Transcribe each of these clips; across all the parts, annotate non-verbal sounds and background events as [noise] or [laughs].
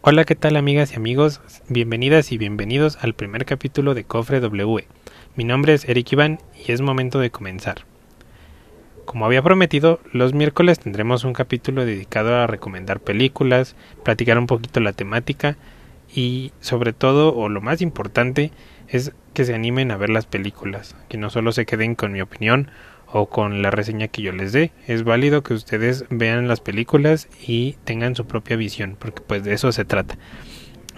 Hola, ¿qué tal amigas y amigos? Bienvenidas y bienvenidos al primer capítulo de Cofre W. Mi nombre es Eric Iván y es momento de comenzar. Como había prometido, los miércoles tendremos un capítulo dedicado a recomendar películas, platicar un poquito la temática y sobre todo, o lo más importante, es que se animen a ver las películas, que no solo se queden con mi opinión o con la reseña que yo les dé. Es válido que ustedes vean las películas y tengan su propia visión, porque pues de eso se trata.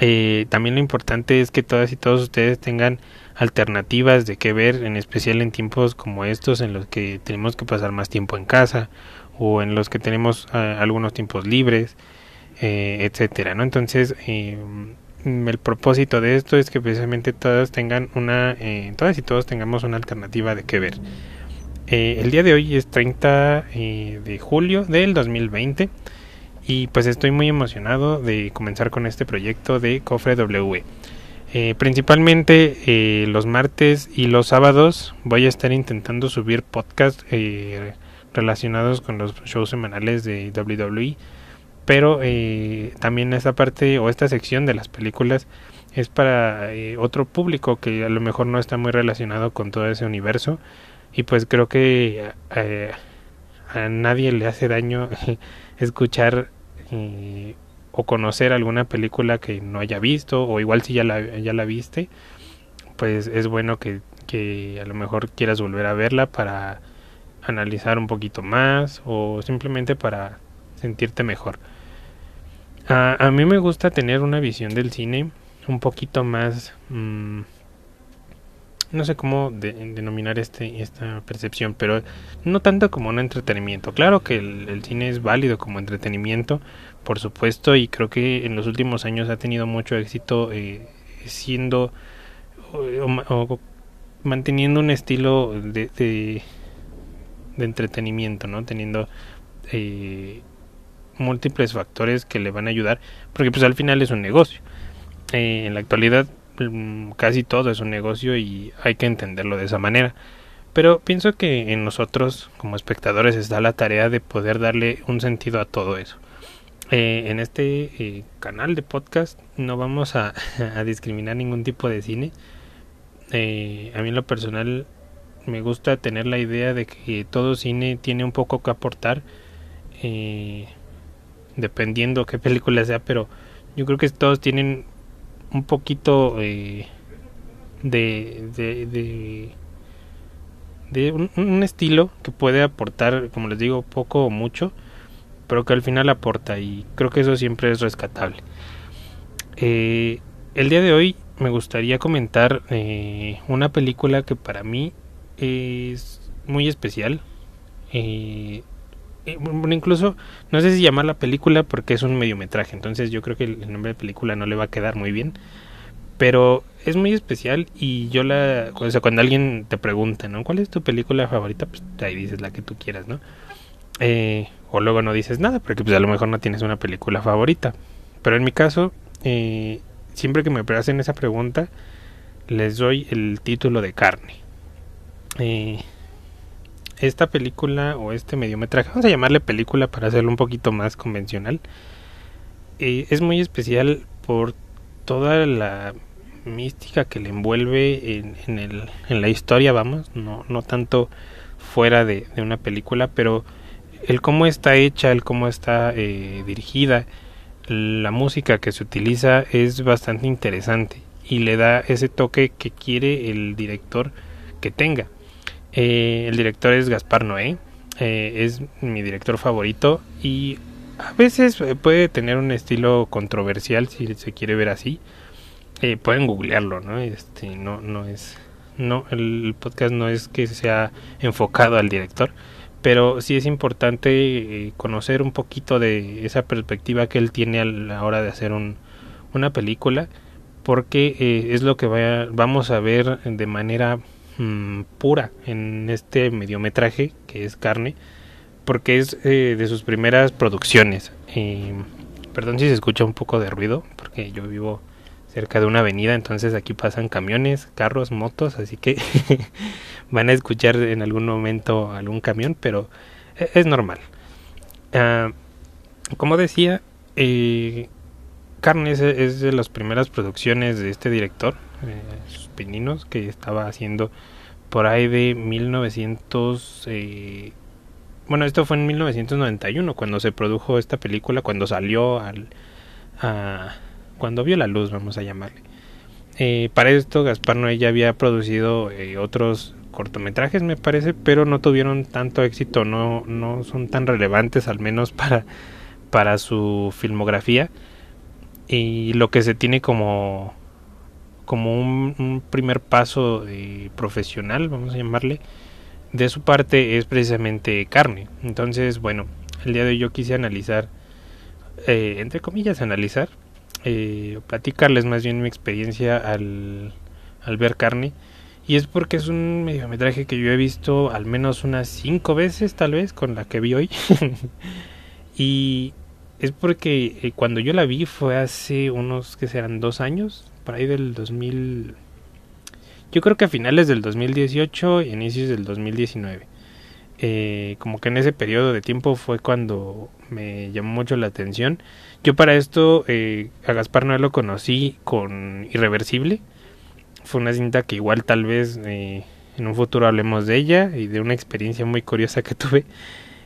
Eh, también lo importante es que todas y todos ustedes tengan alternativas de qué ver, en especial en tiempos como estos en los que tenemos que pasar más tiempo en casa o en los que tenemos ah, algunos tiempos libres, eh, etcétera, ¿no? Entonces, eh, el propósito de esto es que precisamente todas tengan una, todas y todos tengamos una alternativa de qué ver. Eh, el día de hoy es 30 eh, de julio del 2020 y pues estoy muy emocionado de comenzar con este proyecto de Cofre W. Eh, principalmente los martes y los sábados voy a estar intentando subir podcasts relacionados con los shows semanales de WWE, pero también esta parte o esta sección de las películas es para otro público que a lo mejor no está muy relacionado con todo ese universo y pues creo que eh, a nadie le hace daño [laughs] escuchar eh, o conocer alguna película que no haya visto o igual si ya la, ya la viste pues es bueno que, que a lo mejor quieras volver a verla para analizar un poquito más o simplemente para sentirte mejor. A, a mí me gusta tener una visión del cine un poquito más mm, no sé cómo denominar este, esta percepción, pero no tanto como un entretenimiento. Claro que el, cine es válido como entretenimiento, por supuesto, y creo que en los últimos años ha tenido mucho éxito eh, siendo o, manteniendo un estilo de, de, entretenimiento, ¿no? Teniendo eh, múltiples factores que le van a ayudar, porque pues al final es un negocio. Eh, en la actualidad casi todo es un negocio y hay que entenderlo de esa manera. Pero pienso que en nosotros como espectadores está la tarea de poder darle un sentido a todo eso. Eh, en este eh, canal de podcast no vamos a, [laughs] discriminar ningún tipo de cine. Eh, a mí en lo personal me gusta tener la idea de que todo cine tiene un poco que aportar, dependiendo qué [laughs] película sea, pero yo creo que todos tienen un poquito eh, de, de, de, un, estilo que puede aportar, como les digo, poco o mucho, pero que al final aporta y creo que eso siempre es rescatable. Eh, el día de hoy me gustaría comentar eh, una película que para mí es muy especial. Eh, eh, incluso no sé si llamar la película porque es un mediometraje, entonces yo creo que el nombre de película no le va a quedar muy bien. Pero es muy especial y yo la... O sea, cuando alguien te pregunta, ¿no? ¿Cuál es tu película favorita? Pues ahí dices la que tú quieras, ¿no? Eh, o luego no dices nada, porque pues a lo mejor no tienes una película favorita. Pero en mi caso, eh, siempre que me hacen esa pregunta, les doy el título de carne. Eh, esta película o este mediometraje, vamos a llamarle película para hacerlo un poquito más convencional, eh, es muy especial por toda la mística que le envuelve en, el, en la historia, vamos, no, no tanto fuera de, una película, pero el cómo está hecha, el cómo está eh, dirigida, la música que se utiliza es bastante interesante y le da ese toque que quiere el director que tenga. Eh, el director es Gaspar Noé, eh, es mi director favorito y a veces eh, puede tener un estilo controversial si se quiere ver así. pueden googlearlo, ¿no? Este, no, no es, no, el podcast no es que sea enfocado al director, pero sí es importante conocer un poquito de esa perspectiva que él tiene a la hora de hacer un, una película, porque es lo que vamos a ver de manera Mm, pura en este mediometraje que es carne porque es eh, de sus primeras producciones. Perdón si se escucha un poco de ruido porque yo vivo cerca de una avenida entonces aquí pasan camiones carros motos así que [laughs] van a escuchar en algún momento algún camión pero e, es normal. Ah, como decía eh, Carne es, es, de las primeras producciones de este director, eh, sus pininos, que estaba haciendo por ahí de 1900... Eh, bueno, esto fue en 1991 cuando se produjo esta película, cuando salió al... A, cuando vio la luz, vamos a llamarle. Eh, para esto Gaspar Noé ya había producido eh, otros cortometrajes, me parece, pero no tuvieron tanto éxito, no, no son tan relevantes, al menos para, para su filmografía. Y lo que se tiene como, como un, primer paso eh, profesional, vamos a llamarle, de su parte es precisamente carne. Entonces, bueno, el día de hoy yo quise analizar, entre comillas, analizar eh, platicarles más bien mi experiencia al, al ver carne. Y es porque es un mediometraje que yo he visto al menos unas cinco veces, tal vez, con la que vi hoy. [laughs] y es porque eh, cuando yo la vi fue hace unos, que serán dos años, por ahí del 2000. Yo creo que a finales del 2018 y inicios del 2019. Eh, como que en ese periodo de tiempo fue cuando me llamó mucho la atención. Yo para esto eh, a Gaspar Noé lo conocí con Irreversible. Fue una cinta que igual tal vez eh, en un futuro hablemos de ella y de una experiencia muy curiosa que [laughs] tuve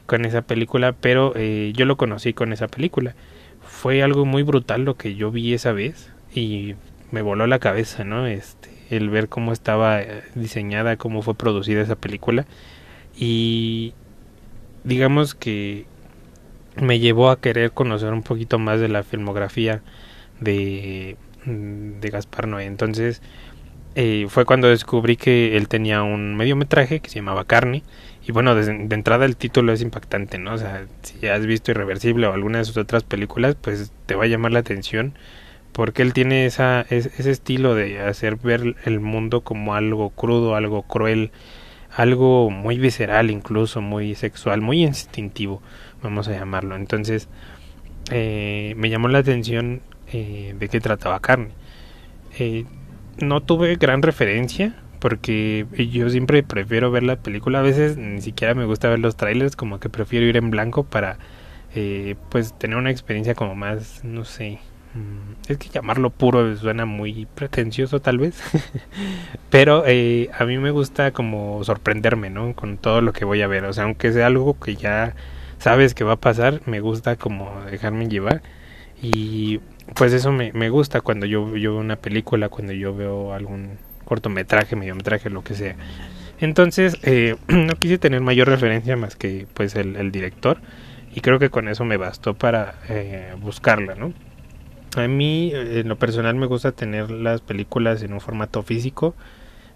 con esa película, pero yo lo conocí con esa película. Fue algo muy brutal lo que yo vi esa vez y me voló la cabeza, ¿no? Este, el ver cómo estaba diseñada, cómo fue producida esa película y digamos que me llevó a querer conocer un poquito más de la filmografía de, de Gaspar Noé. Entonces eh, fue cuando descubrí que él tenía un mediometraje que se llamaba Carne. Y bueno, de, entrada el título es impactante, ¿no? O sea, si has visto Irreversible o alguna de sus otras películas, pues te va a llamar la atención. Porque él tiene esa, ese estilo de hacer ver el mundo como algo crudo, algo cruel, algo muy visceral incluso, muy sexual, muy instintivo, vamos a llamarlo. Entonces eh, me llamó la atención eh, de qué trataba carne. Eh, no tuve gran referencia porque yo siempre prefiero ver la película, a veces ni siquiera me gusta ver los trailers, como que prefiero ir en blanco para pues tener una experiencia como más, no sé, Mm, es que llamarlo puro suena muy pretencioso tal vez, [laughs] pero eh, a mí me gusta como sorprenderme, ¿no? Con todo lo que voy a ver, o sea, aunque sea algo que ya sabes que va a pasar, me gusta como dejarme llevar y pues eso me, me gusta cuando yo, yo veo una película, cuando yo veo algún cortometraje, mediometraje, lo que sea. Entonces, eh, [clears throat] no quise tener mayor referencia más que pues el, director y creo que con eso me bastó para eh, buscarla, ¿no? A mí, en lo personal, me gusta tener las películas en un formato físico.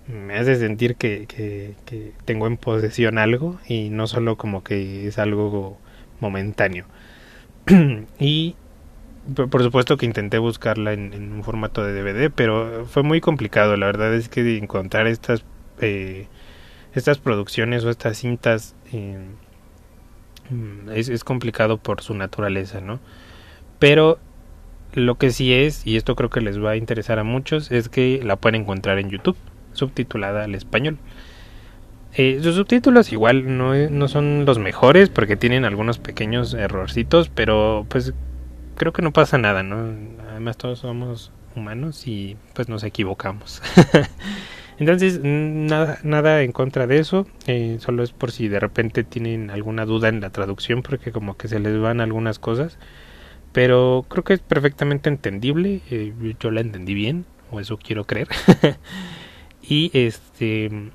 Me hace sentir que, que, tengo en posesión algo y no solo como que es algo momentáneo. [clears throat] y por supuesto que intenté buscarla en, un formato de DVD, pero fue muy complicado. La verdad es que encontrar estas, eh, estas producciones o estas cintas eh, es, es complicado por su naturaleza, ¿no? Pero lo que sí es, y esto creo que les va a interesar a muchos, es que la pueden encontrar en YouTube, subtitulada al español. Eh, sus subtítulos igual no, no son los mejores porque tienen algunos pequeños errorcitos, pero pues creo que no pasa nada, ¿no? Además todos somos humanos y pues nos equivocamos. [laughs] Entonces, nada, nada en contra de eso, eh, solo es por si de repente tienen alguna duda en la traducción porque como que se les van algunas cosas pero creo que es perfectamente entendible eh, yo la entendí bien o eso quiero creer [laughs] y este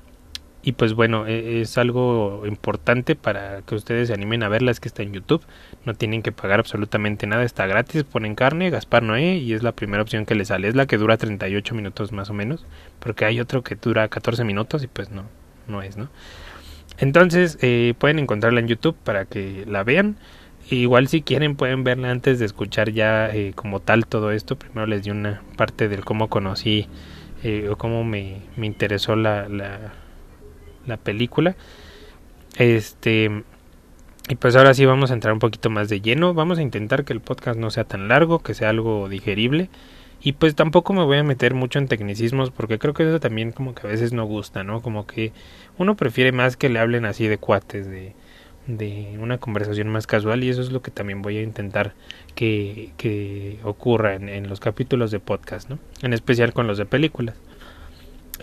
y pues bueno e, es algo importante para que ustedes se animen a verla es que está en YouTube no tienen que pagar absolutamente nada está gratis ponen carne Gaspar Noé y es la primera opción que les sale es la que dura 38 minutos más o menos porque hay otro que dura 14 minutos y pues no no es no entonces eh, pueden encontrarla en YouTube para que la vean Igual si quieren pueden verla antes de escuchar ya eh, como tal todo esto. Primero les di una parte del cómo conocí eh, o cómo me, me interesó la, la, la, película. Este y pues ahora sí vamos a entrar un poquito más de lleno. Vamos a intentar que el podcast no sea tan largo, que sea algo digerible. Y pues tampoco me voy a meter mucho en tecnicismos porque creo que eso también como que a veces no gusta, ¿no? Como que uno prefiere más que le hablen así de cuates, de de una conversación más casual y eso es lo que también voy a intentar que, que ocurra en, en, los capítulos de podcast, ¿no? En especial con los de películas.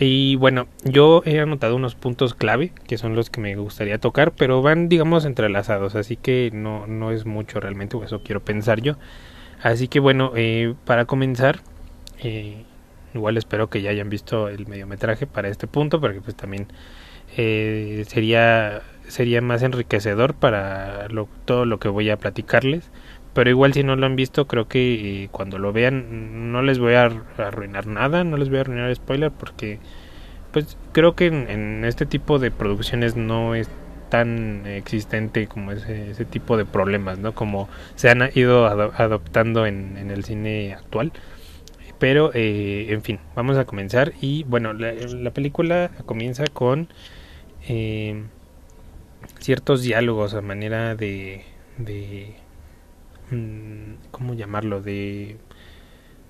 Y bueno, yo he anotado unos puntos clave que son los que me gustaría tocar, pero van digamos entrelazados, así que no, no es mucho realmente, eso quiero pensar yo. Así que bueno, eh, para comenzar, eh, igual espero que ya hayan visto el mediometraje para este punto, porque pues también eh, sería sería más enriquecedor para todo lo que voy a platicarles. Pero igual si no lo han visto, creo que eh, cuando lo vean no les voy a arruinar nada, no les voy a arruinar spoiler porque pues creo que en, este tipo de producciones no es tan existente como ese, tipo de problemas, ¿no? Como se han ido adoptando en, el cine actual. Pero, eh, en fin, vamos a comenzar. Y bueno, la, la película comienza con eh, ciertos diálogos a manera de, de ¿cómo llamarlo? De,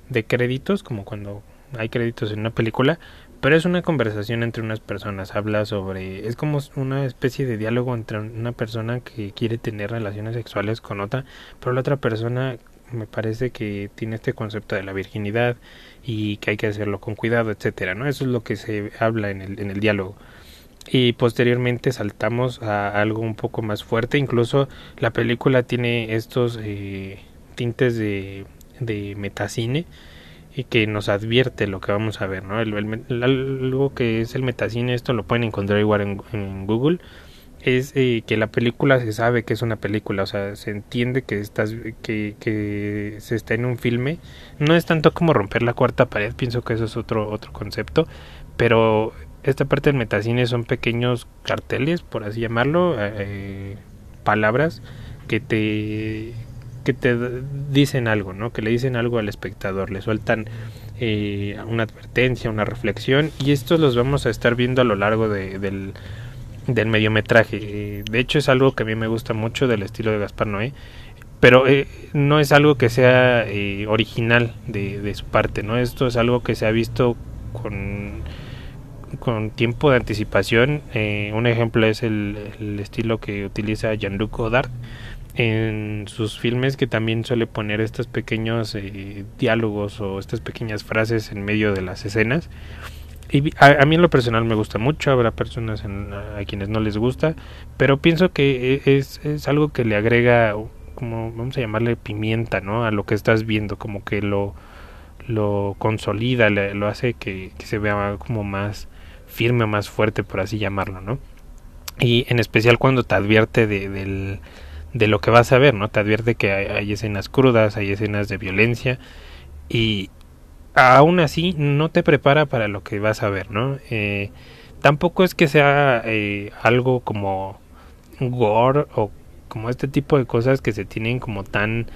de créditos, como cuando hay créditos en una película, pero es una conversación entre unas personas, habla sobre, es como una especie de diálogo entre una persona que quiere tener relaciones sexuales con otra, pero la otra persona me parece que tiene este concepto de la virginidad y que hay que hacerlo con cuidado, etcétera, ¿no? Eso es lo que se habla en el, en el diálogo y posteriormente saltamos a algo un poco más fuerte incluso la película tiene estos eh, tintes de, de metacine y que nos advierte lo que vamos a ver no algo que es el metacine esto lo pueden encontrar igual en, Google es eh, que la película se sabe que es una película, o sea, se entiende que estás que, que se está en un filme. No es tanto como romper la cuarta pared, pienso que eso es otro otro concepto, pero esta parte del metacine son pequeños carteles, por así llamarlo, eh, palabras que te que te dicen algo, ¿no? Que le dicen algo al espectador, le sueltan eh, una advertencia, una reflexión y estos los vamos a estar viendo a lo largo de, del, del mediometraje. de hecho es algo que a mí me gusta mucho del estilo de Gaspar Noé, pero eh, no es algo que sea original de, de su parte, ¿no? Esto es algo que se ha visto con con tiempo de anticipación. Eh, un ejemplo es el, estilo que utiliza Jean-Luc Godard en sus filmes, que también suele poner estos pequeños eh, diálogos o estas pequeñas frases en medio de las escenas. Y a, mí en lo personal me gusta mucho, habrá personas a, quienes no les gusta, pero pienso que e, es, algo que le agrega, como vamos a llamarle pimienta, ¿no? A lo que estás viendo, como que lo, lo consolida, lo hace que se vea como más firme, más fuerte, por así llamarlo, ¿no? Y en especial cuando te advierte de, de lo que vas a ver, ¿no? Te advierte que hay, escenas crudas, hay escenas de violencia y aún así no te prepara para lo que vas a ver, ¿no? Eh, tampoco es que sea eh, algo como gore o como este tipo de cosas que se tienen como tan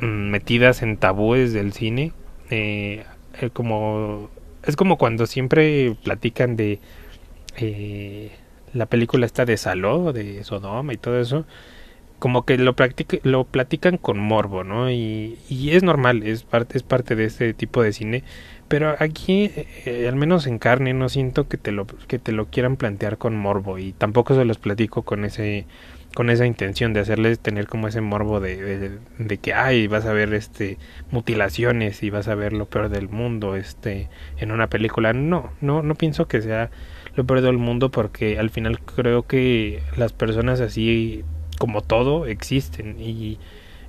mm, metidas en tabúes del cine, eh, como es como cuando siempre platican de eh, la película esta de Saló, de Sodoma y todo eso, como que lo, platican con morbo, ¿no? Y, y, es normal, es parte, es parte de este tipo de cine, pero aquí, eh, al menos en carne, no siento que te, lo, que te lo quieran plantear con morbo y tampoco se los platico con ese con esa intención de hacerles tener como ese morbo de, de, que ay vas a ver este mutilaciones y vas a ver lo peor del mundo este en una película no no no pienso que sea lo peor del mundo porque al final creo que las personas así como todo existen y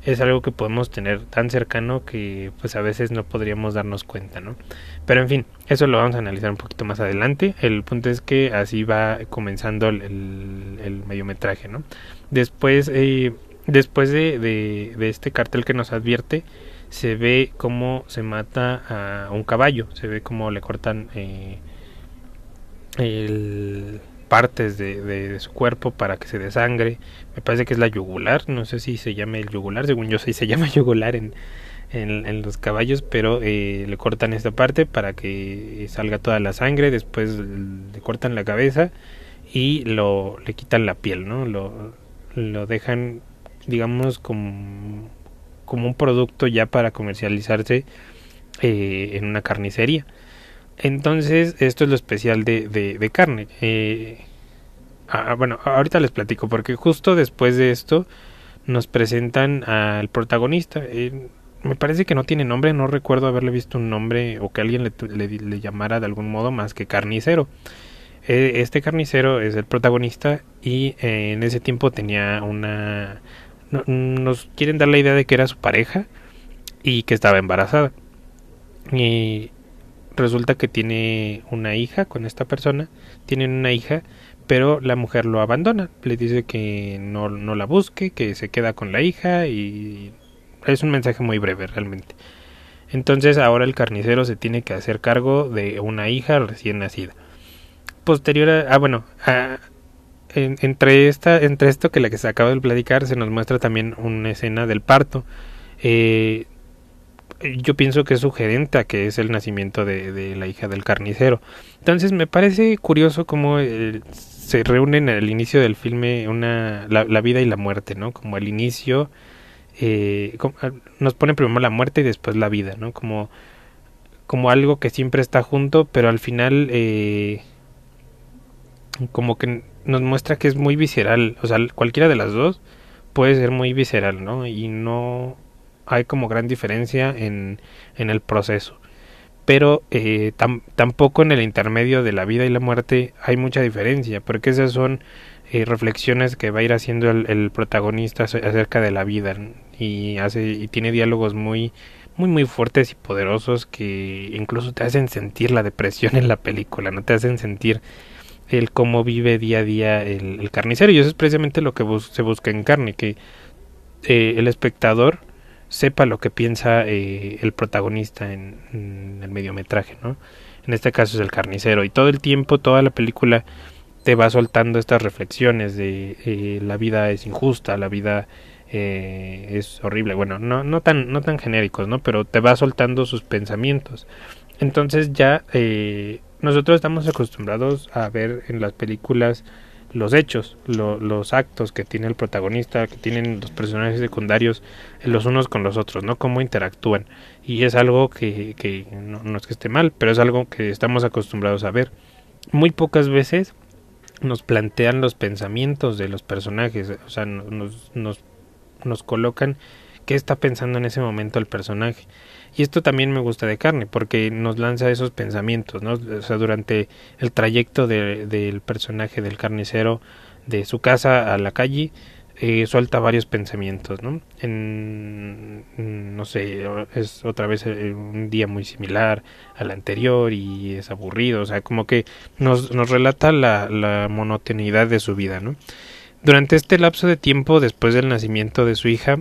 es algo que podemos tener tan cercano que pues a veces no podríamos darnos cuenta, ¿no? Pero en fin, eso lo vamos a analizar un poquito más adelante. El punto es que así va comenzando el, mediometraje, ¿no? Después, eh, después de, de, este cartel que nos advierte, se ve cómo se mata a un caballo, se ve cómo le cortan eh, el partes de, su cuerpo para que se desangre. Me parece que es la yugular, no sé si se llama el yugular, según yo sé, se [laughs] llama yugular en, en, los caballos, pero eh, le cortan esta parte para que salga toda la sangre, después le cortan la cabeza y lo le quitan la piel, ¿no? Lo, lo dejan, digamos, como, como un producto ya para comercializarse eh, en una carnicería. Entonces, esto es lo especial de, de, carne. Eh, ah, bueno, ahorita les platico, porque justo después de esto nos presentan al protagonista. Eh, me parece que no tiene nombre, no recuerdo haberle visto un nombre o que alguien le, le, llamara de algún modo más que carnicero. Eh, este carnicero es el protagonista y en ese tiempo tenía una... nos quieren dar la idea de que era su pareja y que estaba embarazada. Y resulta que tiene una hija con esta persona, tienen una hija, pero la mujer lo abandona, le dice que no, no la busque, que se queda con la hija y es un mensaje muy breve realmente. Entonces ahora el carnicero se tiene que hacer cargo de una hija recién nacida. Posterior a, ah bueno, entre esta entre esto que la que se acaba de platicar se nos muestra también una escena del parto. Eh, yo pienso que es sugerente que es el nacimiento de, la hija del carnicero. Entonces me parece curioso cómo eh, se reúnen al inicio del filme una, la, la, vida y la muerte, ¿no? Como al inicio eh, nos pone primero la muerte y después la vida, ¿no? Como, como algo que siempre está junto, pero al final eh, como que nos muestra que es muy visceral, o sea, cualquiera de las dos puede ser muy visceral, ¿no? Y no hay como gran diferencia en, en el proceso. Pero eh, tampoco en el intermedio de la vida y la muerte hay mucha diferencia, porque esas son eh, reflexiones que va a ir haciendo el, protagonista acerca de la vida y hace y tiene diálogos muy muy muy fuertes y poderosos que incluso te hacen sentir la depresión en la película, no te hacen sentir el cómo vive día a día el, carnicero y eso es precisamente lo que se busca en carne, que eh, el espectador sepa lo que piensa eh, el protagonista en, el mediometraje, ¿no? En este caso es el carnicero y todo el tiempo, toda la película te va soltando estas reflexiones de eh, la vida es injusta, la vida eh, es horrible, bueno, no, no, tan, no tan genéricos, ¿no? Pero te va soltando sus pensamientos. Entonces ya eh, nosotros estamos acostumbrados a ver en las películas los hechos, los actos que tiene el protagonista, que tienen los personajes secundarios los unos con los otros, ¿no? Cómo interactúan. Y es algo que, que no, no es que esté mal, pero es algo que estamos acostumbrados a ver. Muy pocas veces nos plantean los pensamientos de los personajes, o sea, nos, nos, nos colocan qué está pensando en ese momento el personaje. Y esto también me gusta de carne, porque nos lanza esos pensamientos, ¿no? O sea, durante el trayecto de, del personaje del carnicero de su casa a la calle, eh, suelta varios pensamientos, ¿no? En, no sé, es otra vez eh, un día muy similar al anterior y es aburrido, o sea, como que nos, nos relata la, la monotonidad de su vida, ¿no? Durante este lapso de tiempo, después del nacimiento de su hija,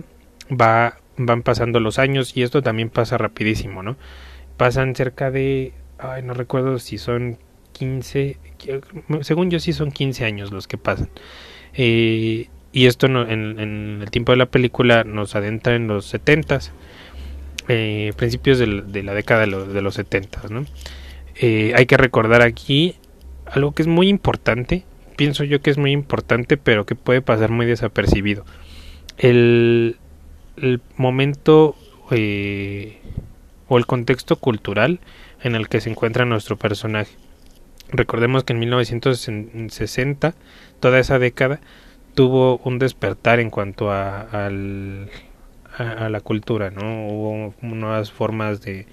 va, van pasando los años y esto también pasa rapidísimo, ¿no? Pasan cerca de, ay, no recuerdo si son 15, según yo sí son 15 años los que pasan. Eh, y esto en, el tiempo de la película nos adentra en los 70 eh, principios de, la década de, los 70 ¿no? Eh, hay que recordar aquí algo que es muy importante pienso yo que es muy importante pero que puede pasar muy desapercibido el, el momento eh, o el contexto cultural en el que se encuentra nuestro personaje recordemos que en 1960 toda esa década tuvo un despertar en cuanto a, al, a, la cultura, ¿no? Hubo nuevas formas de,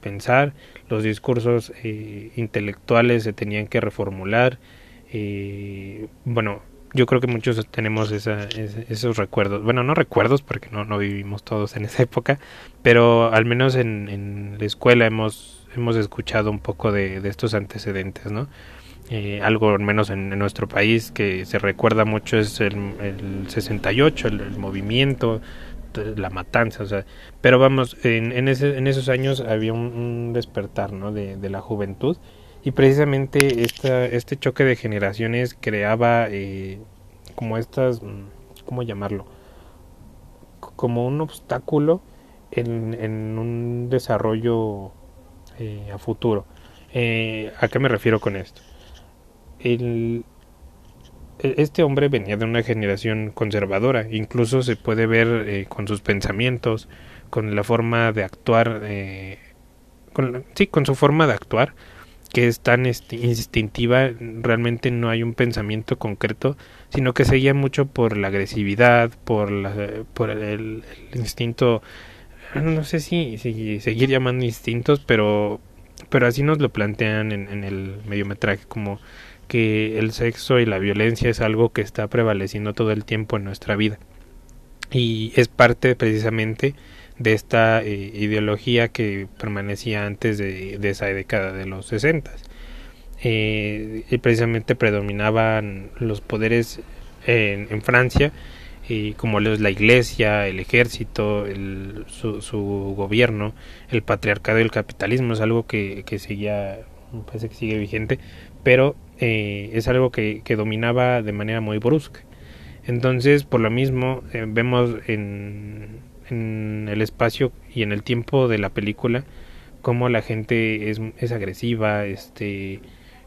pensar, los discursos eh, intelectuales se tenían que reformular. Eh, bueno, yo creo que muchos tenemos esa, esos recuerdos. Bueno, no recuerdos porque no, no vivimos todos en esa época, pero al menos en, en la escuela hemos, hemos escuchado un poco de, de estos antecedentes, ¿no? Eh, algo al menos en, nuestro país que se recuerda mucho es el, el 68, el, movimiento, la matanza, o sea, pero vamos, en, en, ese, en esos años había un, despertar ¿no? de, de, la juventud y precisamente esta, este choque de generaciones creaba eh, como estas, ¿cómo llamarlo? Como un obstáculo en, un desarrollo eh, a futuro. ¿A qué me refiero con esto? el, e, este hombre venía de una generación conservadora, incluso se puede ver eh, con sus pensamientos, con la forma de actuar, eh, sí, con su forma de actuar, que es tan instintiva, realmente no hay un pensamiento concreto, sino que se guía mucho por la agresividad, por, la, por el, instinto, no sé si, si, seguir llamando instintos, pero, pero así nos lo plantean en, en el mediometraje, como que el sexo y la violencia es algo que está prevaleciendo todo el tiempo en nuestra vida. Y es parte precisamente de esta eh, ideología que permanecía antes de, esa década de los 60. Eh, y precisamente predominaban los poderes en, en Francia, como la iglesia, el ejército, el, su, gobierno, el patriarcado y el capitalismo, es algo que, que seguía, parece que sigue vigente, pero eh, es algo que, que, dominaba de manera muy brusca. Entonces, por lo mismo, vemos en, en el espacio y en el tiempo de la película como la gente es, es agresiva, este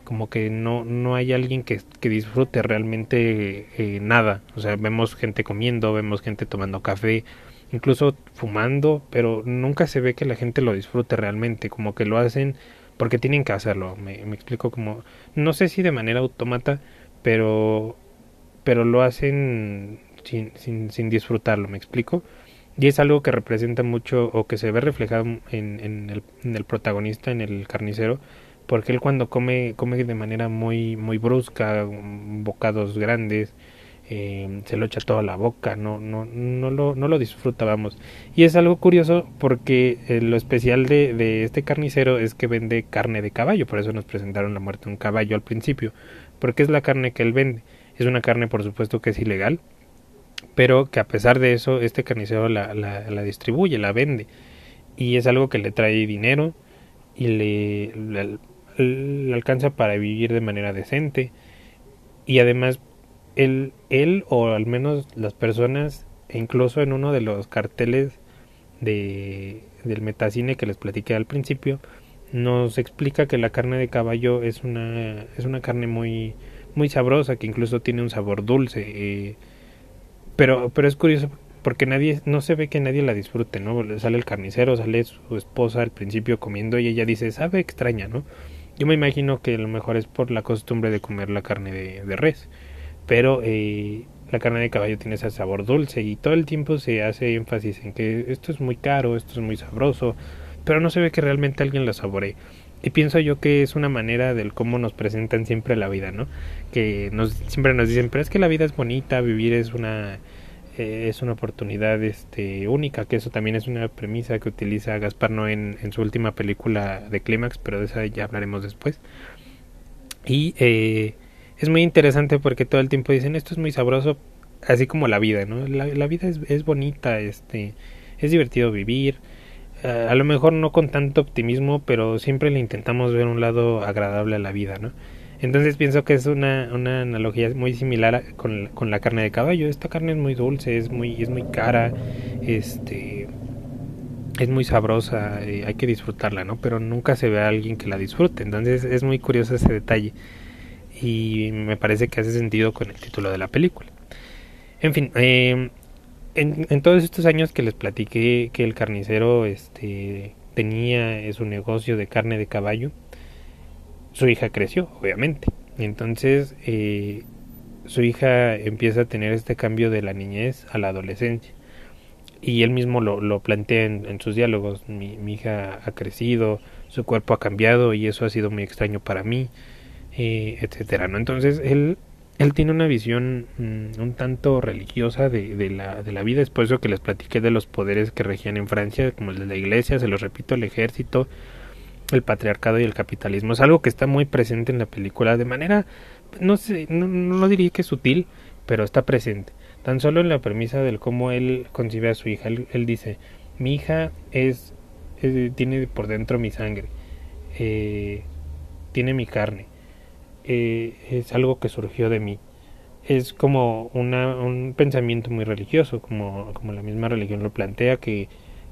como que no, no hay alguien que, que disfrute realmente eh, nada. O sea, vemos gente comiendo, vemos gente tomando café, incluso fumando, pero nunca se ve que la gente lo disfrute realmente, como que lo hacen porque tienen que hacerlo. Me, me explico como, no sé si de manera autómata, pero, pero lo hacen sin, sin, sin disfrutarlo, me explico. Y es algo que representa mucho o que se ve reflejado en, el, protagonista, en el carnicero, porque él cuando come, come de manera muy, muy brusca, bocados grandes, eh, se lo echa toda la boca, no, no, no, lo, no lo disfruta, vamos. Y es algo curioso porque eh, lo especial de, de este carnicero es que vende carne de caballo, por eso nos presentaron la muerte de un caballo al principio, porque es la carne que él vende. Es una carne, por supuesto, que es ilegal, pero que a pesar de eso este carnicero la, la, la, distribuye, la vende. Y es algo que le trae dinero y le, le, alcanza para vivir de manera decente. Y además él, él o al menos las personas e incluso en uno de los carteles de, del metacine que les platiqué al principio nos explica que la carne de caballo es una es una carne muy muy sabrosa que incluso tiene un sabor dulce eh, pero, pero es curioso porque nadie, no se ve que nadie la disfrute, ¿no? Sale el carnicero, sale su esposa al principio comiendo y ella dice, sabe extraña, ¿no? Yo me imagino que a lo mejor es por la costumbre de comer la carne de, de res, pero eh, la carne de caballo tiene ese sabor dulce y todo el tiempo se hace énfasis en que esto es muy caro, esto es muy sabroso, pero no se ve que realmente alguien la saboree. Y pienso yo que es una manera del cómo nos presentan siempre la vida, ¿no? Que nos, siempre nos dicen, pero es que la vida es bonita, vivir es una eh, es una oportunidad este única, que eso también es una premisa que utiliza Gaspar Noé en, en su última película de Clímax, pero de esa ya hablaremos después. Y eh, es muy interesante porque todo el tiempo dicen, esto es muy sabroso, así como la vida, ¿no? La, la vida es, es bonita, este, es divertido vivir, a lo mejor no con tanto optimismo, pero siempre le intentamos ver un lado agradable a la vida, ¿no? Entonces pienso que es una, una analogía muy similar con, con, la carne de caballo. Esta carne es muy dulce, es muy, es muy cara, este es muy sabrosa, eh, hay que disfrutarla, ¿no? Pero nunca se ve a alguien que la disfrute. Entonces es muy curioso ese detalle. Y me parece que hace sentido con el título de la película. En fin, eh, en, todos estos años que les platiqué que el carnicero este, tenía su negocio de carne de caballo, su hija creció, obviamente. Entonces, eh, su hija empieza a tener este cambio de la niñez a la adolescencia. Y él mismo lo, plantea en, sus diálogos. Mi, mi, hija ha crecido, su cuerpo ha cambiado y eso ha sido muy extraño para mí, eh, etcétera, ¿no? Entonces, él él tiene una visión mmm, un tanto religiosa de, de, la, de la vida. Es por eso que les platiqué de los poderes que regían en Francia, como el de la iglesia, se los repito, el ejército, el patriarcado y el capitalismo. Es algo que está muy presente en la película de manera, no sé, no, no diría que sutil, pero está presente. Tan solo en la premisa del cómo él concibe a su hija. Él, él dice, mi hija es, es, tiene por dentro mi sangre, eh, tiene mi carne eh, es algo que surgió de mí. Es como una, un pensamiento muy religioso, como, como la misma religión lo plantea, que,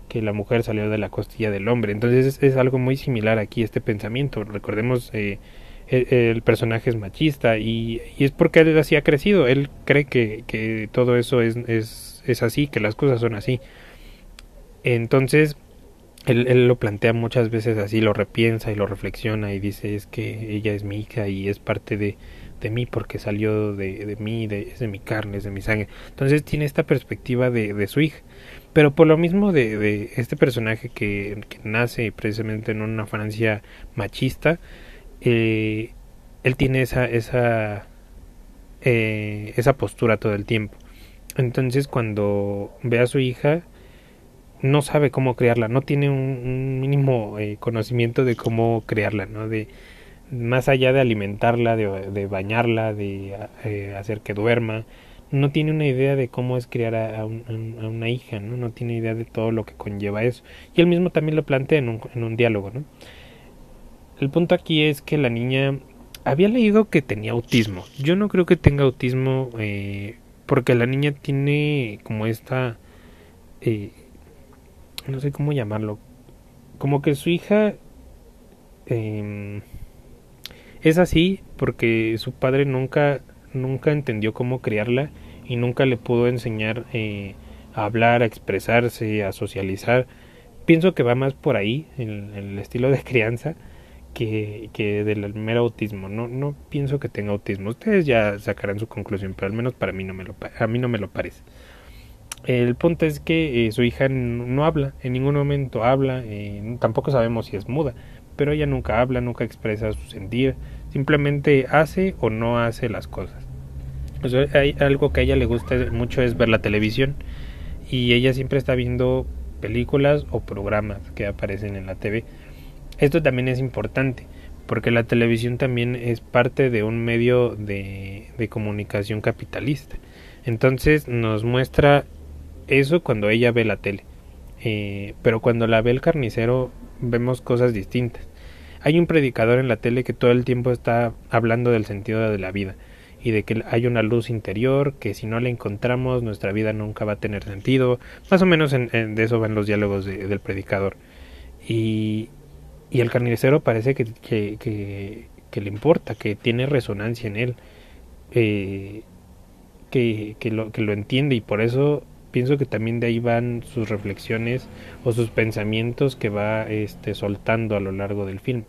que la mujer salió de la costilla del hombre. Entonces es, algo muy similar aquí este pensamiento. Recordemos, eh, el, el, personaje es machista y, y, es porque él así ha crecido. Él cree que, que todo eso es, es, es así, que las cosas son así. Entonces, él, lo plantea muchas veces así, lo repiensa y lo reflexiona y dice es que ella es mi hija y es parte de, de mí porque salió de, de mí, de, es de mi carne, es de mi sangre. Entonces tiene esta perspectiva de, de su hija. Pero por lo mismo de, de este personaje que, que, nace precisamente en una Francia machista, eh, él tiene esa, esa, eh, esa postura todo el tiempo. Entonces cuando ve a su hija, no sabe cómo criarla, no tiene un, mínimo eh, conocimiento de cómo criarla, ¿no? De, más allá de alimentarla, de, de bañarla, de eh, hacer que duerma, no tiene una idea de cómo es criar a, un, a, una hija, ¿no? No tiene idea de todo lo que conlleva eso. Y él mismo también lo plantea en un, en un diálogo, ¿no? El punto aquí es que la niña había leído que tenía autismo. Yo no creo que tenga autismo eh, porque la niña tiene como esta... Eh, no sé cómo llamarlo. Como que su hija... Eh, es así porque su padre nunca, nunca entendió cómo criarla y nunca le pudo enseñar eh, a hablar, a expresarse, a socializar. Pienso que va más por ahí, en, el estilo de [laughs] crianza, que, que del mero autismo. No, no pienso que tenga autismo. Ustedes ya sacarán su conclusión, pero al menos para mí no me lo, a mí no me lo parece. El punto es que eh, su hija no habla, en ningún momento habla, eh, tampoco sabemos si es muda, pero ella nunca habla, nunca expresa su sentir, simplemente hace o no hace las cosas. O hay algo que a ella le gusta mucho es ver la televisión y ella siempre está viendo películas o programas que aparecen en la TV. Esto también es importante porque la televisión también es parte de un medio de, de comunicación capitalista. Entonces nos muestra eso cuando ella ve la tele. Eh, pero cuando la ve el carnicero vemos cosas distintas. Hay un predicador en la tele que todo el tiempo está hablando del sentido de la vida y de que hay una luz interior que si no la encontramos nuestra vida nunca va a tener sentido. Más o menos en, en, de eso van los diálogos de, del predicador. Y, y el carnicero parece que, que, le importa, que tiene resonancia en él, eh, que, lo, que lo entiende y por eso pienso que también de ahí van sus reflexiones o sus pensamientos que va este, soltando a lo largo del film.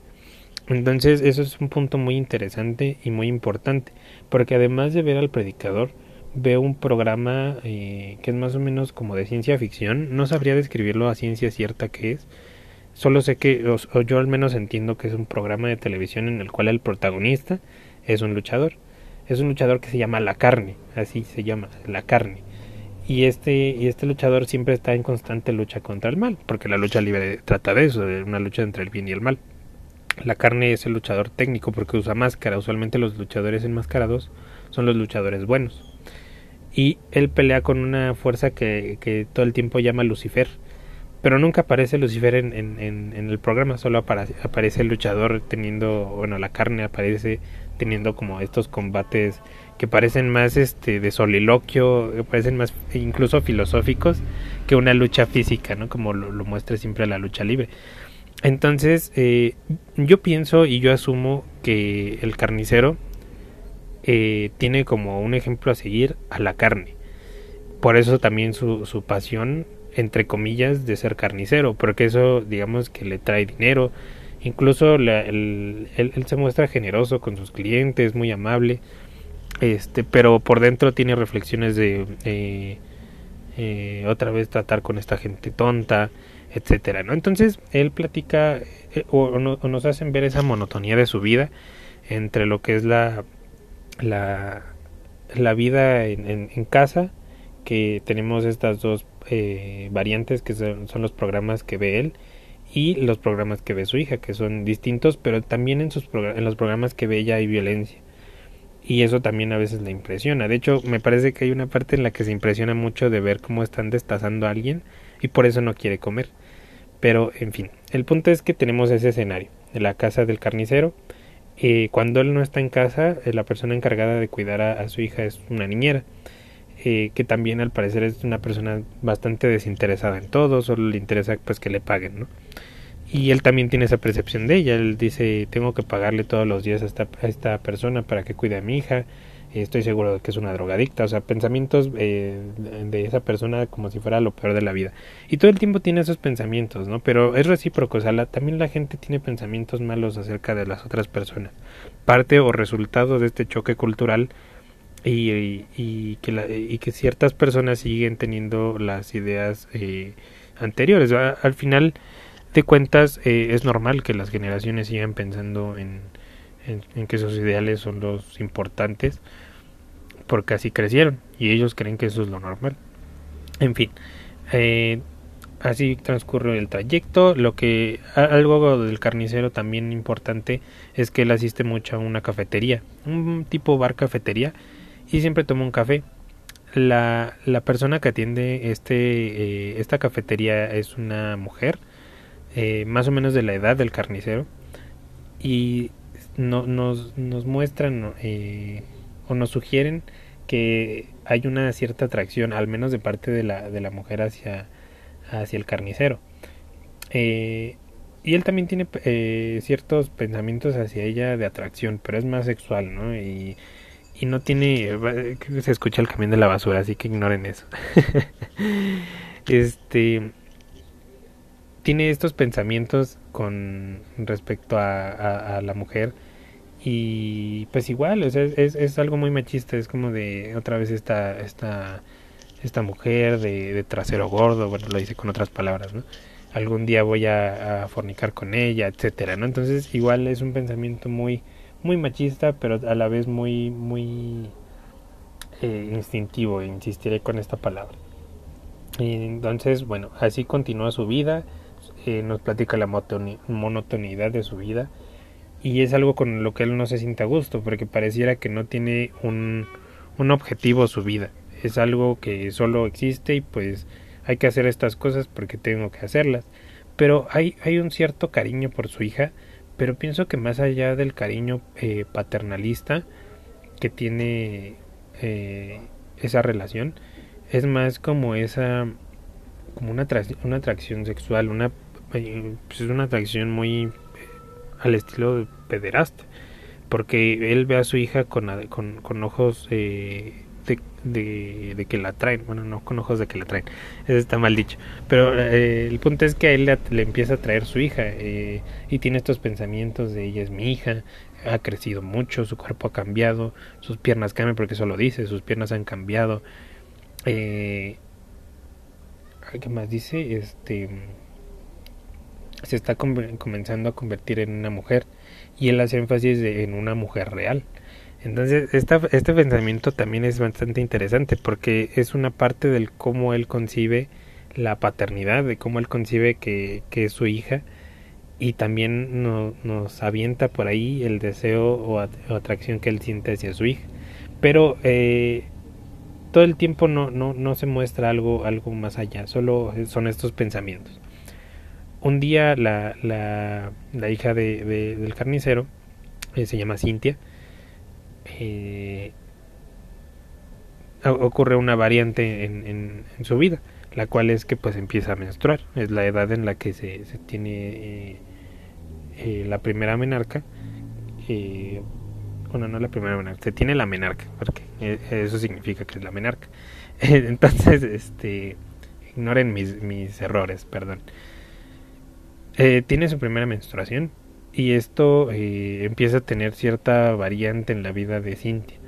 Entonces eso es un punto muy interesante y muy importante, porque además de ver al predicador, veo un programa eh, que es más o menos como de ciencia ficción, no sabría describirlo a ciencia cierta que es, solo sé que, o, o yo al menos entiendo que es un programa de televisión en el cual el protagonista es un luchador, es un luchador que se llama La Carne, así se llama, La Carne. Y este, y este luchador siempre está en constante lucha contra el mal, porque la lucha libre trata de eso, de una lucha entre el bien y el mal. La carne es el luchador técnico porque usa máscara. Usualmente los luchadores enmascarados son los luchadores buenos. Y él pelea con una fuerza que, que todo el tiempo llama Lucifer. Pero nunca aparece Lucifer en, en, en, en el programa, solo aparece, aparece el luchador teniendo, bueno, la carne aparece teniendo como estos combates que parecen más este de soliloquio, que parecen más incluso filosóficos que una lucha física, ¿no? Como lo, muestra siempre la lucha libre. Entonces, eh, yo pienso y yo asumo que el carnicero eh, tiene como un ejemplo a seguir a la carne. Por eso también su, su pasión, entre comillas, de ser carnicero, porque eso, digamos, que le trae dinero. Incluso la, el, él, él, se muestra generoso con sus clientes, muy amable, este, pero por dentro tiene reflexiones de eh, eh, otra vez tratar con esta gente tonta, etcétera, ¿no? Entonces él platica eh, o, o, no, o, nos hacen ver esa monotonía de su vida entre lo que es la la, la vida en, en, casa, que tenemos estas dos eh, variantes que son, son, los programas que ve él y los programas que ve su hija, que son distintos, pero también en, sus en los programas que ve ella hay violencia. Y eso también a veces le impresiona. De hecho, me parece que hay una parte en la que se impresiona mucho de ver cómo están destazando a alguien y por eso no quiere comer. Pero, en fin, el punto es que tenemos ese escenario, de la casa del carnicero. Eh, cuando él no está en casa, eh, la persona encargada de cuidar a, su hija es una niñera, eh, que también al parecer es una persona bastante desinteresada en todo, solo le interesa pues que le paguen, ¿no? Y él también tiene esa percepción de ella, él dice, tengo que pagarle todos los días a esta, a esta persona para que cuide a mi hija, estoy seguro de que es una drogadicta, o sea, pensamientos eh, de esa persona como si fuera lo peor de la vida. Y todo el tiempo tiene esos pensamientos, ¿no? Pero es recíproco, o sea, también la gente tiene pensamientos malos acerca de las otras personas. Parte o resultado de este choque cultural y, y, que, la, y que ciertas personas siguen teniendo las ideas eh, anteriores. Al final de cuentas, eh, es normal que las generaciones sigan pensando en, en, que esos ideales son los importantes porque así crecieron y ellos creen que eso es lo normal. En fin, eh, así transcurre el trayecto. Lo que algo del carnicero también importante es que él asiste mucho a una cafetería, un tipo bar cafetería y siempre toma un café. La, la persona que atiende este eh, esta cafetería es una mujer eh, más o menos de la edad del carnicero y no, nos, nos muestran eh, o nos sugieren que hay una cierta atracción, al menos de parte de la, de la mujer hacia, hacia el carnicero. Eh, y él también tiene ciertos pensamientos hacia ella de atracción, pero es más sexual, ¿no? Y, y no tiene... Se escucha el camión de la basura, así que ignoren eso. [laughs] este... Tiene estos pensamientos con respecto a, a la mujer y pues igual, es, es, algo muy machista, es como de otra vez esta, esta, esta mujer de, trasero gordo, bueno, lo dice con otras palabras, ¿no? Algún día voy a, fornicar con ella, etcétera, ¿no? Entonces igual es un pensamiento muy, muy machista, pero a la vez muy, muy eh, instintivo, insistiré con esta palabra. Y entonces, bueno, así continúa su vida, eh, nos platica la monotonidad de su vida, y es algo con lo que él no se siente a gusto porque pareciera que no tiene un, un objetivo su vida. Es algo que solo existe y pues hay que hacer estas cosas porque tengo que hacerlas. Pero hay, hay un cierto cariño por su hija pero pienso que más allá del cariño eh, paternalista que tiene eh, esa relación es más como esa como una, una atracción sexual una pues es una atracción muy al estilo de pederasta, porque él ve a su hija con, con, con ojos eh, de, de, que la traen, bueno, no con ojos de que la traen, eso está mal dicho, pero eh, el punto es que a él le, empieza a traer su hija eh, y tiene estos pensamientos de ella es mi hija, ha crecido mucho, su cuerpo ha cambiado, sus piernas cambian porque eso lo dice, sus piernas han cambiado. Eh, ¿Qué más dice? Este se está comenzando a convertir en una mujer y él hace énfasis en una mujer real. Entonces, esta, este pensamiento también es bastante interesante porque es una parte del cómo él concibe la paternidad, de cómo él concibe que, que es su hija y también nos avienta por ahí el deseo o, atracción que él siente hacia su hija. Pero eh, todo el tiempo no, no, no se muestra algo, algo más allá, solo son estos pensamientos un día la, la, la hija de, del carnicero, eh, se llama Cintia, eh, ocurre una variante en, en, su vida, la cual es que pues empieza a menstruar, es la edad en la que se, se tiene eh, la primera menarca, bueno no la primera menarca, se tiene la menarca, porque eso significa que es la menarca, [laughs] entonces este ignoren mis, mis errores, perdón. Eh, tiene su primera menstruación y esto eh, empieza a tener cierta variante en la vida de Cintia.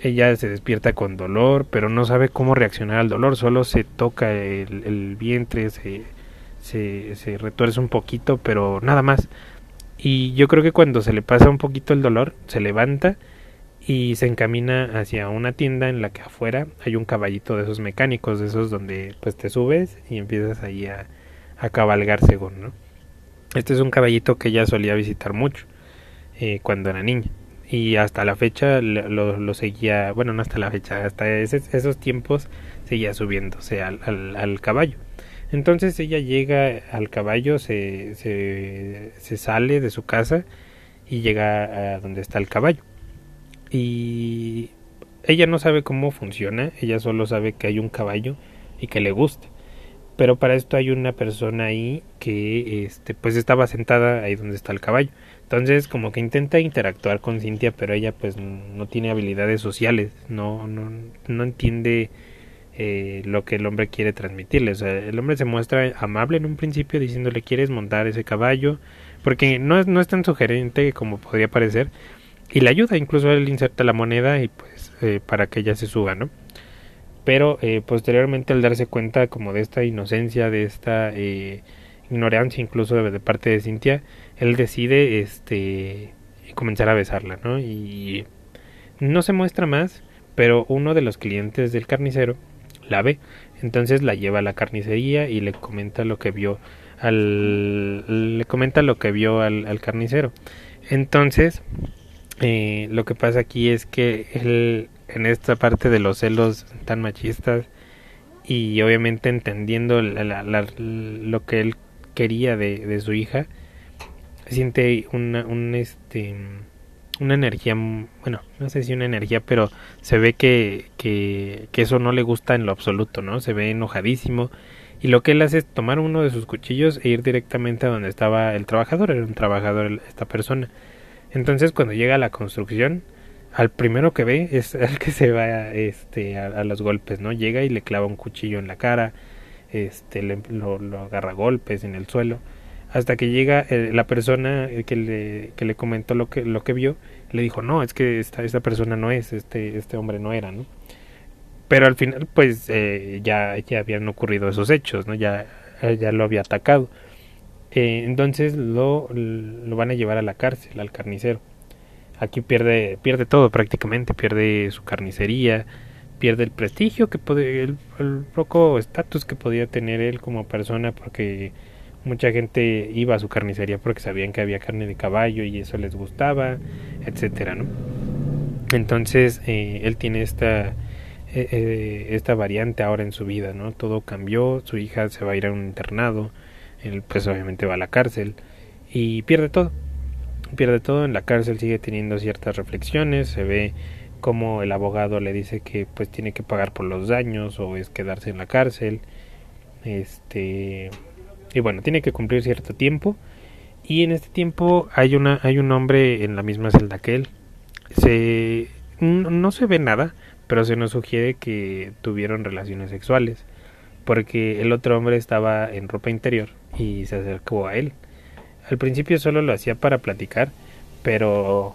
Ella se despierta con dolor, pero no sabe cómo reaccionar al dolor, solo se toca el, vientre, se, se, se retuerce un poquito, pero nada más. Y yo creo que cuando se le pasa un poquito el dolor, se levanta y se encamina hacia una tienda en la que afuera hay un caballito de esos mecánicos, de esos donde pues te subes y empiezas ahí a, a cabalgar según, ¿no? Este es un caballito que ella solía visitar mucho eh, cuando era niña. Y hasta la fecha lo, seguía, bueno, no hasta la fecha, hasta esos tiempos seguía subiéndose al, al, al, caballo. Entonces ella llega al caballo, se, se, se sale de su casa y llega a donde está el caballo. Y ella no sabe cómo funciona, ella solo sabe que hay un caballo y que le gusta pero para esto hay una persona ahí que este pues estaba sentada ahí donde está el caballo Entonces como que intenta interactuar con Cintia, pero ella pues no tiene habilidades sociales, no, no, no entiende eh, lo que el hombre quiere transmitirle. O sea, el hombre se muestra amable en un principio diciéndole quieres montar ese caballo, porque no es, no es tan sugerente como podría parecer, y le ayuda, incluso él inserta la moneda y pues eh, para que ella se suba, ¿no? Pero eh, posteriormente al darse cuenta como de esta inocencia, de esta ignorancia incluso de, parte de Cintia, él decide este comenzar a besarla, ¿no? Y no se muestra más, pero uno de los clientes del carnicero la ve, entonces la lleva a la carnicería y le comenta lo que vio al le comenta lo que vio al, al carnicero. Entonces, eh, lo que pasa aquí es que él, en esta parte de los celos tan machistas y obviamente entendiendo lo que él quería de, su hija siente una un este una energía bueno no sé si una energía pero se ve que, que, que eso no le gusta en lo absoluto no se ve enojadísimo y lo que él hace es tomar uno de sus cuchillos e ir directamente a donde estaba el trabajador era un trabajador esta persona. Entonces cuando llega a la construcción al primero que ve es el que se va este a, los golpes no llega y le clava un cuchillo en la cara este lo, agarra golpes en el suelo hasta que llega eh, la persona que le, que le comentó lo que lo que vio le dijo no es que esta, esta persona no es este este hombre no era no pero al final pues eh, ya ya habían ocurrido esos hechos no ya ya lo había atacado. Eh, entonces lo, lo van a llevar a la cárcel al carnicero aquí pierde pierde todo prácticamente pierde su carnicería pierde el prestigio que puede, el, poco estatus que podía tener él como persona porque mucha gente iba a su carnicería porque sabían que había carne de caballo y eso les gustaba, etcétera, ¿no? Entonces eh, él tiene esta eh, eh, esta variante ahora en su vida, ¿no? Todo cambió, su hija se va a ir a un internado, él pues obviamente va a la cárcel y pierde todo, pierde todo en la cárcel sigue teniendo ciertas reflexiones, se ve como el abogado le dice que pues tiene que pagar por los daños o es quedarse en la cárcel este y bueno tiene que cumplir cierto tiempo y en este tiempo hay una hay un hombre en la misma celda que él. Se no se ve nada pero se nos sugiere que tuvieron relaciones sexuales porque el otro hombre estaba en ropa interior y se acercó a él al principio solo lo hacía para platicar pero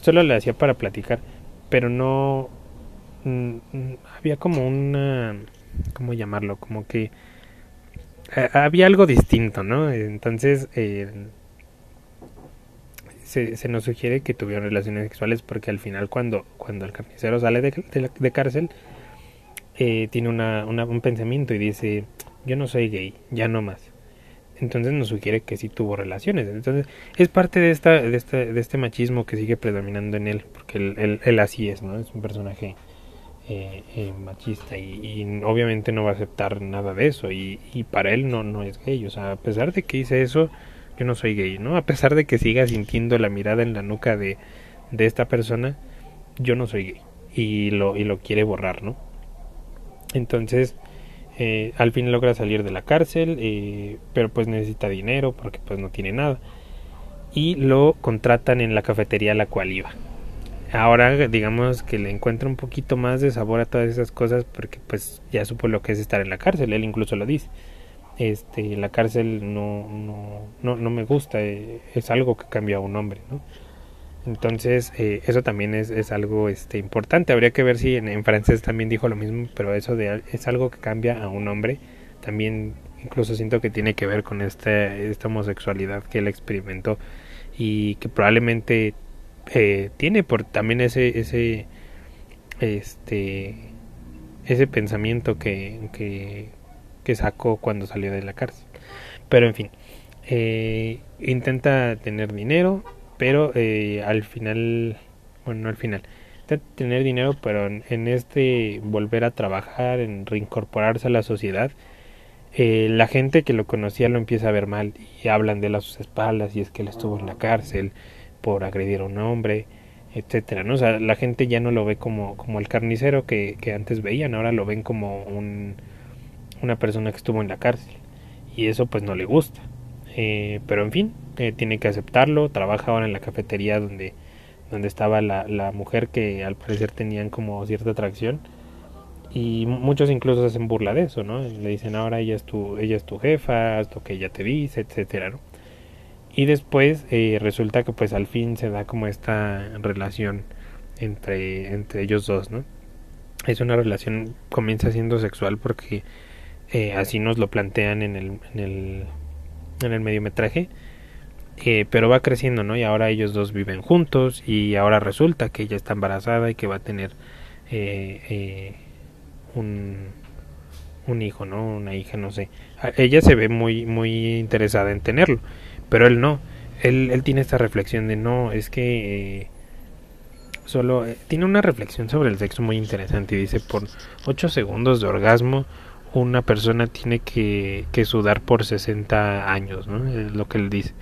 solo lo hacía para platicar pero no mm, mm, había como una cómo llamarlo como que eh, había algo distinto no entonces eh, se, nos sugiere que tuvieron relaciones sexuales porque al final cuando cuando el carnicero sale de, de, cárcel eh, tiene una, una, un pensamiento y dice yo no soy gay ya no más entonces nos sugiere que sí tuvo relaciones. Entonces es parte de, esta, de, este, de este machismo que sigue predominando en él, porque él, así es, ¿no? Es un personaje eh, eh, machista y, obviamente no va a aceptar nada de eso y, y, para él no, no es gay. O sea, a pesar de que hice eso, yo no soy gay, ¿no? A pesar de que siga sintiendo la mirada en la nuca de, de esta persona, yo no soy gay y lo, y lo quiere borrar, ¿no? Entonces eh, al fin logra salir de la cárcel, eh, pero pues necesita dinero porque pues no tiene nada. Y lo contratan en la cafetería a la cual iba. Ahora digamos que le encuentra un poquito más de sabor a todas esas cosas porque pues ya supo lo que es estar en la cárcel, él incluso lo dice. Este, la cárcel no, no, no, no me gusta, eh, es algo que cambia a un hombre, ¿no? Entonces, eh, eso también es, es, algo este, importante. Habría que ver si en, francés también dijo lo mismo, pero eso de, es algo que cambia a un hombre. También incluso siento que tiene que ver con esta, esta homosexualidad que él experimentó y que probablemente eh, tiene por también ese, ese, este, ese pensamiento que, que, que sacó cuando salió de la cárcel. Pero en fin, eh, intenta tener dinero, pero eh, al final, bueno, no al final, tener dinero, pero en, este volver a trabajar, en reincorporarse a la sociedad, eh, la gente que lo conocía lo empieza a ver mal y hablan de él a sus espaldas y es que él estuvo en la cárcel por agredir a un hombre, etcétera, ¿no? O sea, la gente ya no lo ve como, como el carnicero que, que antes veían, ahora lo ven como un, una persona que estuvo en la cárcel y eso pues no le gusta. Eh, pero en fin, tiene que aceptarlo, trabaja ahora en la cafetería donde, donde estaba la, la mujer que al parecer tenían como cierta atracción y muchos incluso hacen burla de eso, ¿no? Le dicen ahora ella es tu, ella es tu jefa, haz lo que ella te dice, etcétera, ¿no? Y después eh, resulta que pues al fin se da como esta relación entre, entre ellos dos, ¿no? Es una relación, comienza siendo sexual porque eh, así nos lo plantean en el, en el, en el mediometraje, eh, pero va creciendo, ¿no? Y ahora ellos dos viven juntos y ahora resulta que ella está embarazada y que va a tener eh, un, un hijo, ¿no? Una hija, no sé. Ella se ve muy, muy interesada en tenerlo, pero él no. Él, él tiene esta reflexión de no, es que eh, solo eh, tiene una reflexión sobre el sexo muy interesante y dice por 8 segundos de orgasmo una persona tiene que, que sudar por 60 años, ¿no? Es lo que él dice.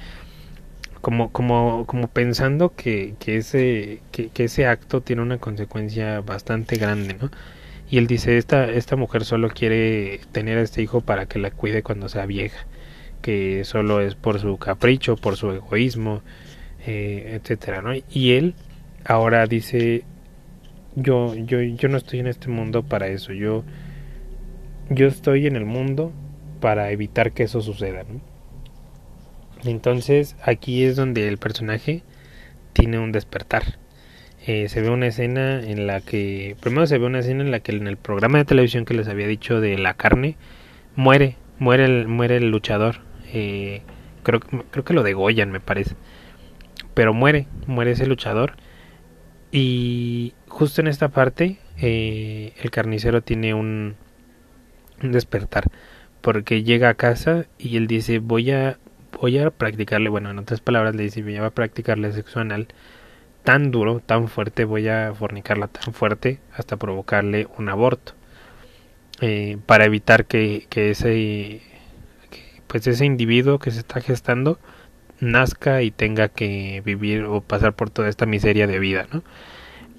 Como, como, como pensando que, que ese, que, ese acto tiene una consecuencia bastante grande, ¿no? Y él dice, esta, esta mujer solo quiere tener a este hijo para que la cuide cuando sea vieja, que solo es por su capricho, por su egoísmo, eh, etcétera, ¿no? Y él ahora dice, yo, yo, yo no estoy en este mundo para eso, yo, yo estoy en el mundo para evitar que eso suceda, ¿no? Entonces aquí es donde el personaje tiene un despertar eh, se ve una escena en la que, primero se ve una escena en la que en el programa de televisión que les había dicho de la carne, muere, muere el, muere el luchador. Eh, creo, creo que lo degollan, me parece. Pero muere, muere ese luchador. Y justo en esta parte, eh, el carnicero tiene un, un despertar. Porque llega a casa y él dice, voy a, voy a practicarle, bueno, en otras palabras le dice, voy a practicarle sexo anal tan duro, tan fuerte, voy a fornicarla tan fuerte hasta provocarle un aborto. Eh, para evitar que, que ese pues ese individuo que se está gestando nazca y tenga que vivir o pasar por toda esta miseria de vida, ¿no?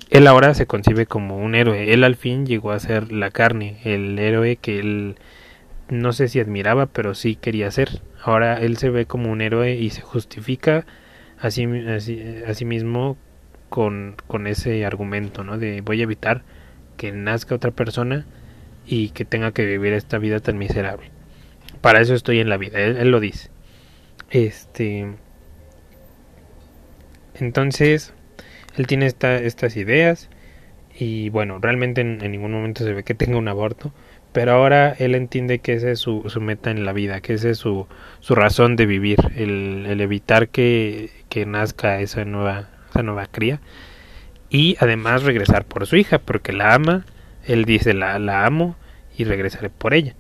Él ahora se concibe como un héroe. Él al fin llegó a ser la carne, el héroe que él no sé si admiraba, pero sí quería ser. Ahora él se ve como un héroe y se justifica a sí, mismo con, ese argumento, ¿no? De voy a evitar que nazca otra persona y que tenga que vivir esta vida tan miserable. Para eso estoy en la vida, él, lo dice. Este. Entonces, él tiene esta, estas ideas y bueno, realmente en, ningún momento se ve que tenga un aborto, pero ahora él entiende que esa es su, meta en la vida, que esa es su, razón de vivir, el, el evitar que, nazca esa nueva nueva cría y además regresar por su hija porque la ama, él dice la, la amo y regresaré por ella.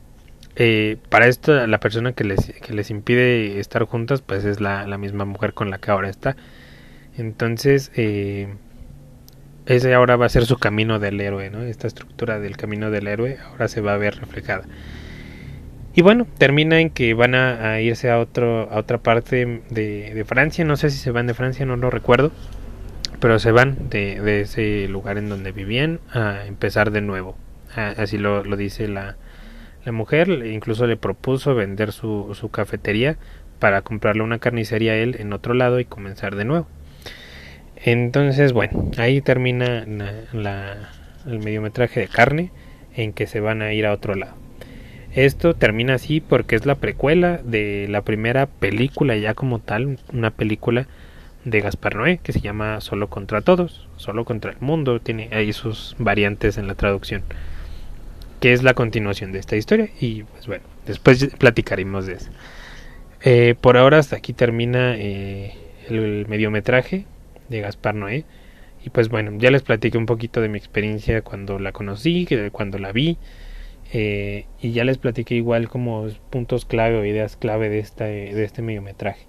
Eh, para esto la persona que les, que les impide estar juntas pues es la, la, misma mujer con la que ahora está. Entonces eh, ese ahora va a ser su camino del héroe, ¿no? Esta estructura del camino del héroe ahora se va a ver reflejada. Y bueno, termina en que van a, irse a, otro, a otra parte de, Francia. No sé si se van de Francia, no lo recuerdo pero se van de, de, ese lugar en donde vivían a empezar de nuevo. Así lo, lo dice la, la, mujer, incluso le propuso vender su, su, cafetería para comprarle una carnicería a él en otro lado y comenzar de nuevo. Entonces, bueno, ahí termina la, el mediometraje de carne en que se van a ir a otro lado. Esto termina así porque es la precuela de la primera película ya como tal, una película de Gaspar Noé que se llama Solo contra todos, Solo contra el mundo, tiene ahí sus variantes en la traducción, que es la continuación de esta historia y pues bueno, después platicaremos de eso. Eh, por ahora hasta aquí termina eh, el, mediometraje de Gaspar Noé. Y pues bueno, ya les platiqué un poquito de mi experiencia cuando la conocí, cuando la vi. Eh, y ya les platiqué igual como puntos clave o ideas clave de, esta, de este mediometraje.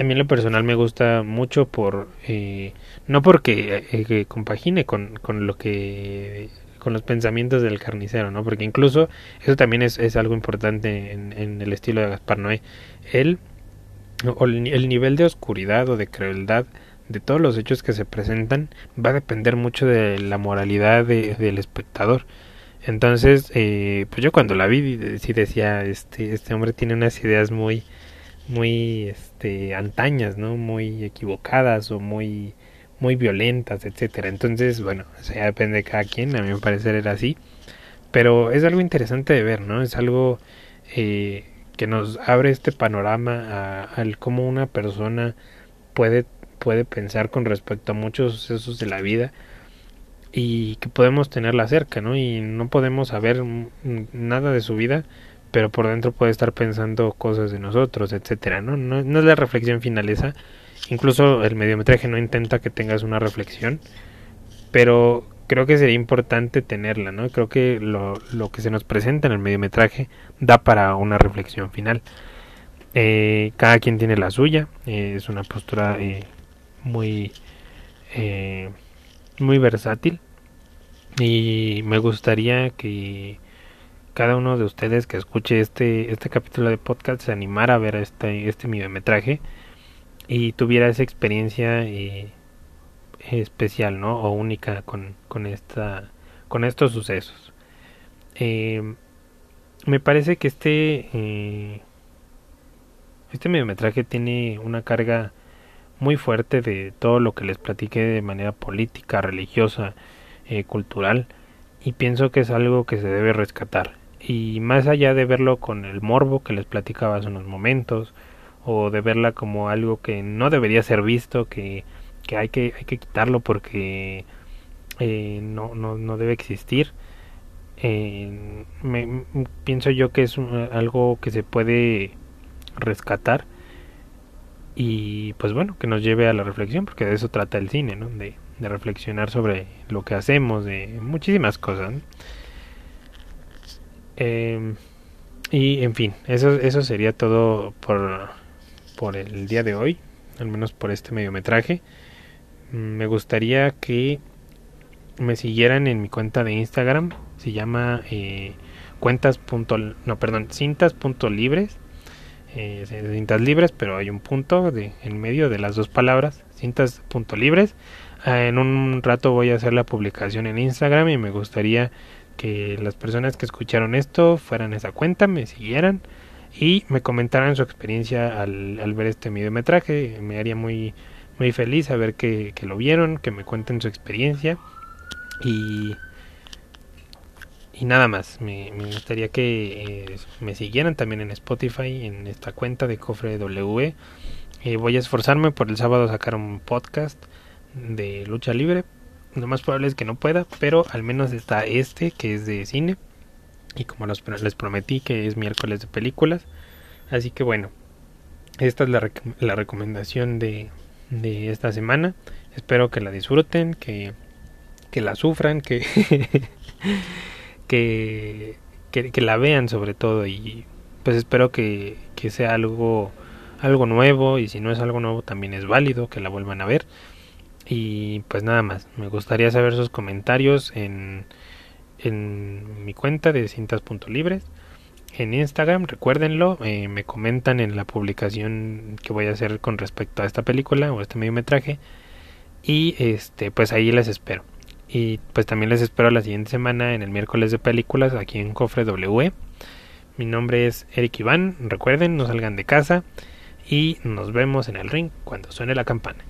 A mí en lo personal me gusta mucho por eh, no porque eh, compagine con, con, lo que con los pensamientos del carnicero no porque incluso eso también es, es algo importante en, el estilo de Gaspar Noé. O el, nivel de oscuridad o de crueldad de todos los hechos que se presentan va a depender mucho de la moralidad de, del espectador entonces eh, pues yo cuando la vi sí decía este este hombre tiene unas ideas muy muy este antañas, ¿no? Muy equivocadas o muy muy violentas, etcétera. Entonces, bueno, ya depende de cada quien, a mí me parece era así. Pero es algo interesante de ver, ¿no? Es algo eh, que nos abre este panorama al cómo una persona puede, puede pensar con respecto a muchos sucesos de la vida y que podemos tenerla cerca, ¿no? Y no podemos saber nada de su vida, pero por dentro puede estar pensando cosas de nosotros, etcétera, ¿no? No, es la reflexión final esa. Incluso el mediometraje no intenta que tengas una reflexión, pero creo que sería importante tenerla, ¿no? Creo que lo, lo que se nos presenta en el mediometraje da para una reflexión final. Eh, cada quien tiene la suya, eh, es una postura eh, muy, muy versátil y me gustaría que cada uno de ustedes que escuche este, este capítulo de podcast se animara a ver este, este mediometraje y tuviera esa experiencia especial, ¿no? O única con, con, esta, con estos sucesos. Eh, me parece que este, eh, este mediometraje tiene una carga muy fuerte de todo lo que les platiqué de manera política, religiosa, eh, cultural, y pienso que es algo que se debe rescatar. Y más allá de verlo con el morbo que les platicaba hace unos momentos, o de verla como algo que no debería ser visto, que que hay que, hay que quitarlo porque eh, no, no, no debe existir. Eh, me, pienso yo que es algo que se puede rescatar y pues bueno, que nos lleve a la reflexión, porque de eso trata el cine, ¿no? De, de reflexionar sobre lo que hacemos, de muchísimas cosas. Eh, y en fin, eso, eso sería todo por, por el día de hoy, al menos por este mediometraje. Me gustaría que me siguieran en mi cuenta de Instagram. Se llama eh, cuentas. no, perdón, cintas.libres. Eh, cintas libres, pero hay un punto de, en medio de las dos palabras. Cintas.libres. Ah, en un rato voy a hacer la publicación en Instagram y me gustaría que las personas que escucharon esto fueran a esa cuenta, me siguieran y me comentaran su experiencia al, al ver este videometraje. Me haría muy muy feliz a ver que, lo vieron, que me cuenten su experiencia y, y nada más. Me, gustaría que eh, me siguieran también en Spotify, en esta cuenta de Cofre W. Eh, voy a esforzarme por el sábado sacar un podcast de lucha libre. Lo más probable es que no pueda, pero al menos está este que es de cine. Y como les prometí que es miércoles de películas. Así que bueno, esta es la, la recomendación de, de esta semana. Espero que la disfruten, que, que la sufran, [laughs] que, que, la vean sobre todo y pues espero que, que sea algo, algo nuevo y si no es algo nuevo también es válido que la vuelvan a ver. Y pues nada más, me gustaría saber sus comentarios en, en mi cuenta de cintas.libres en Instagram, recuérdenlo, eh, me comentan en la publicación que voy a hacer con respecto a esta película o este mediometraje y este pues ahí les espero. Y pues también les espero la siguiente semana en el miércoles de películas aquí en Cofre W. Mi nombre es Eric Iván, recuerden, no salgan de casa y nos vemos en el ring cuando suene la campana.